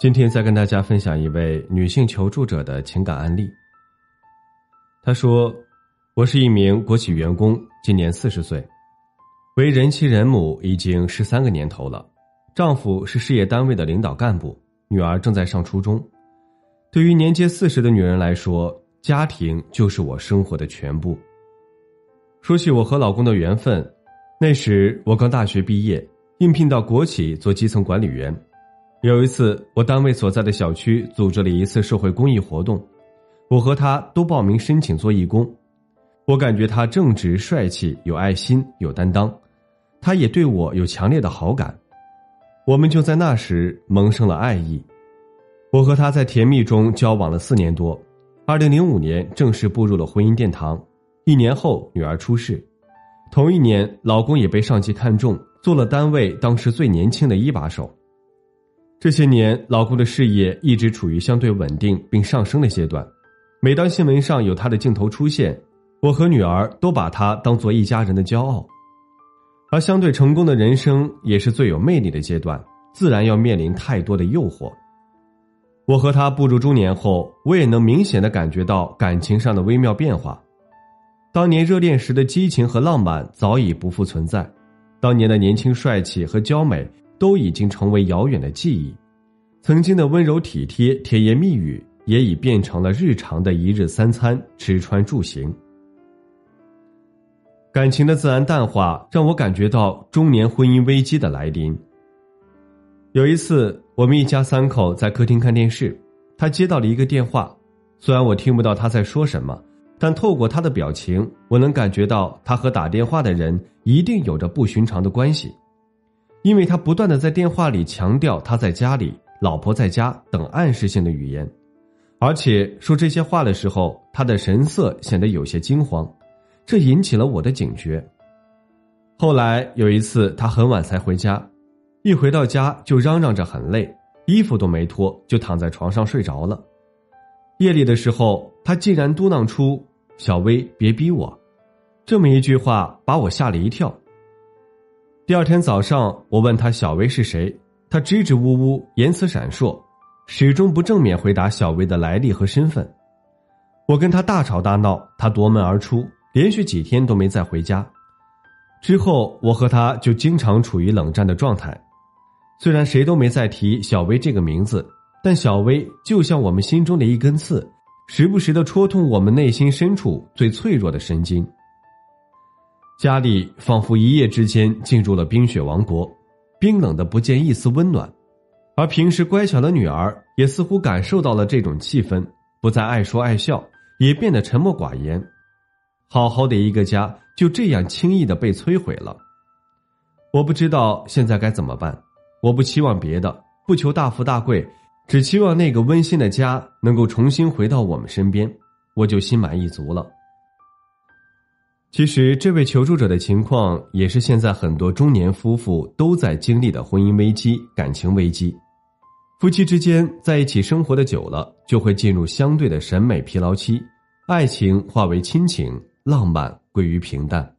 今天再跟大家分享一位女性求助者的情感案例。她说：“我是一名国企员工，今年四十岁，为人妻人母已经十三个年头了。丈夫是事业单位的领导干部，女儿正在上初中。对于年届四十的女人来说，家庭就是我生活的全部。说起我和老公的缘分，那时我刚大学毕业，应聘到国企做基层管理员。”有一次，我单位所在的小区组织了一次社会公益活动，我和他都报名申请做义工。我感觉他正直、帅气、有爱心、有担当，他也对我有强烈的好感。我们就在那时萌生了爱意。我和他在甜蜜中交往了四年多，二零零五年正式步入了婚姻殿堂。一年后，女儿出世，同一年，老公也被上级看中，做了单位当时最年轻的一把手。这些年，老公的事业一直处于相对稳定并上升的阶段。每当新闻上有他的镜头出现，我和女儿都把他当做一家人的骄傲。而相对成功的人生也是最有魅力的阶段，自然要面临太多的诱惑。我和他步入中年后，我也能明显的感觉到感情上的微妙变化。当年热恋时的激情和浪漫早已不复存在，当年的年轻帅气和娇美。都已经成为遥远的记忆，曾经的温柔体贴、甜言蜜语，也已变成了日常的一日三餐、吃穿住行。感情的自然淡化，让我感觉到中年婚姻危机的来临。有一次，我们一家三口在客厅看电视，他接到了一个电话，虽然我听不到他在说什么，但透过他的表情，我能感觉到他和打电话的人一定有着不寻常的关系。因为他不断的在电话里强调他在家里，老婆在家等暗示性的语言，而且说这些话的时候，他的神色显得有些惊慌，这引起了我的警觉。后来有一次，他很晚才回家，一回到家就嚷嚷着很累，衣服都没脱就躺在床上睡着了。夜里的时候，他竟然嘟囔出“小薇，别逼我”，这么一句话把我吓了一跳。第二天早上，我问他小薇是谁，他支支吾吾，言辞闪烁，始终不正面回答小薇的来历和身份。我跟他大吵大闹，他夺门而出，连续几天都没再回家。之后，我和他就经常处于冷战的状态。虽然谁都没再提小薇这个名字，但小薇就像我们心中的一根刺，时不时的戳痛我们内心深处最脆弱的神经。家里仿佛一夜之间进入了冰雪王国，冰冷的不见一丝温暖，而平时乖巧的女儿也似乎感受到了这种气氛，不再爱说爱笑，也变得沉默寡言。好好的一个家就这样轻易的被摧毁了。我不知道现在该怎么办，我不期望别的，不求大富大贵，只期望那个温馨的家能够重新回到我们身边，我就心满意足了。其实，这位求助者的情况也是现在很多中年夫妇都在经历的婚姻危机、感情危机。夫妻之间在一起生活的久了，就会进入相对的审美疲劳期，爱情化为亲情，浪漫归于平淡。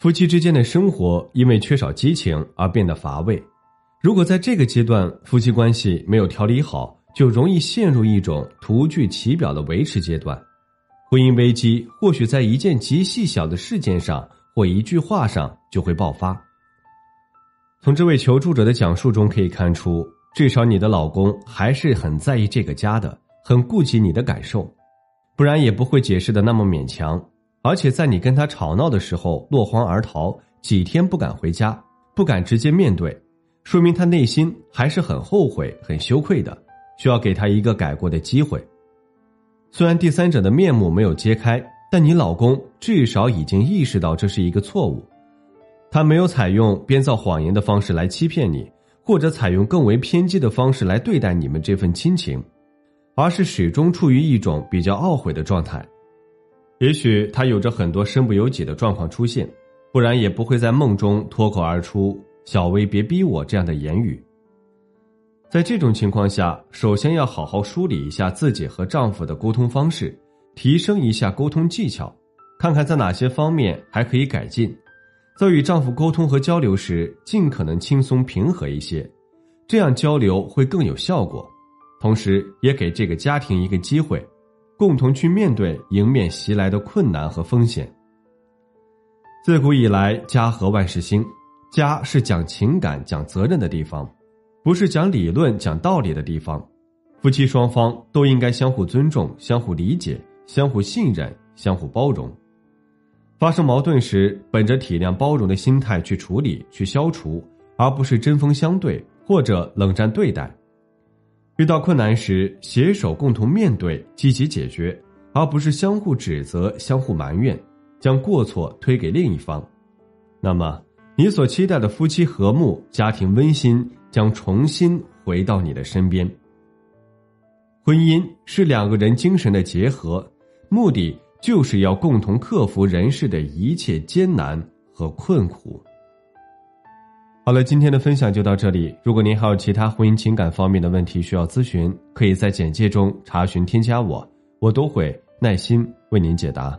夫妻之间的生活因为缺少激情而变得乏味。如果在这个阶段夫妻关系没有调理好，就容易陷入一种徒具其表的维持阶段。婚姻危机或许在一件极细小的事件上或一句话上就会爆发。从这位求助者的讲述中可以看出，至少你的老公还是很在意这个家的，很顾及你的感受，不然也不会解释的那么勉强。而且在你跟他吵闹的时候落荒而逃，几天不敢回家，不敢直接面对，说明他内心还是很后悔、很羞愧的，需要给他一个改过的机会。虽然第三者的面目没有揭开，但你老公至少已经意识到这是一个错误。他没有采用编造谎言的方式来欺骗你，或者采用更为偏激的方式来对待你们这份亲情，而是始终处于一种比较懊悔的状态。也许他有着很多身不由己的状况出现，不然也不会在梦中脱口而出“小薇，别逼我”这样的言语。在这种情况下，首先要好好梳理一下自己和丈夫的沟通方式，提升一下沟通技巧，看看在哪些方面还可以改进。在与丈夫沟通和交流时，尽可能轻松平和一些，这样交流会更有效果。同时，也给这个家庭一个机会，共同去面对迎面袭来的困难和风险。自古以来，家和万事兴，家是讲情感、讲责任的地方，不是讲理论、讲道理的地方。夫妻双方都应该相互尊重、相互理解、相互信任、相互包容。发生矛盾时，本着体谅包容的心态去处理、去消除，而不是针锋相对或者冷战对待。遇到困难时，携手共同面对、积极解决，而不是相互指责、相互埋怨，将过错推给另一方。那么，你所期待的夫妻和睦、家庭温馨将重新回到你的身边。婚姻是两个人精神的结合，目的。就是要共同克服人世的一切艰难和困苦。好了，今天的分享就到这里。如果您还有其他婚姻情感方面的问题需要咨询，可以在简介中查询添加我，我都会耐心为您解答。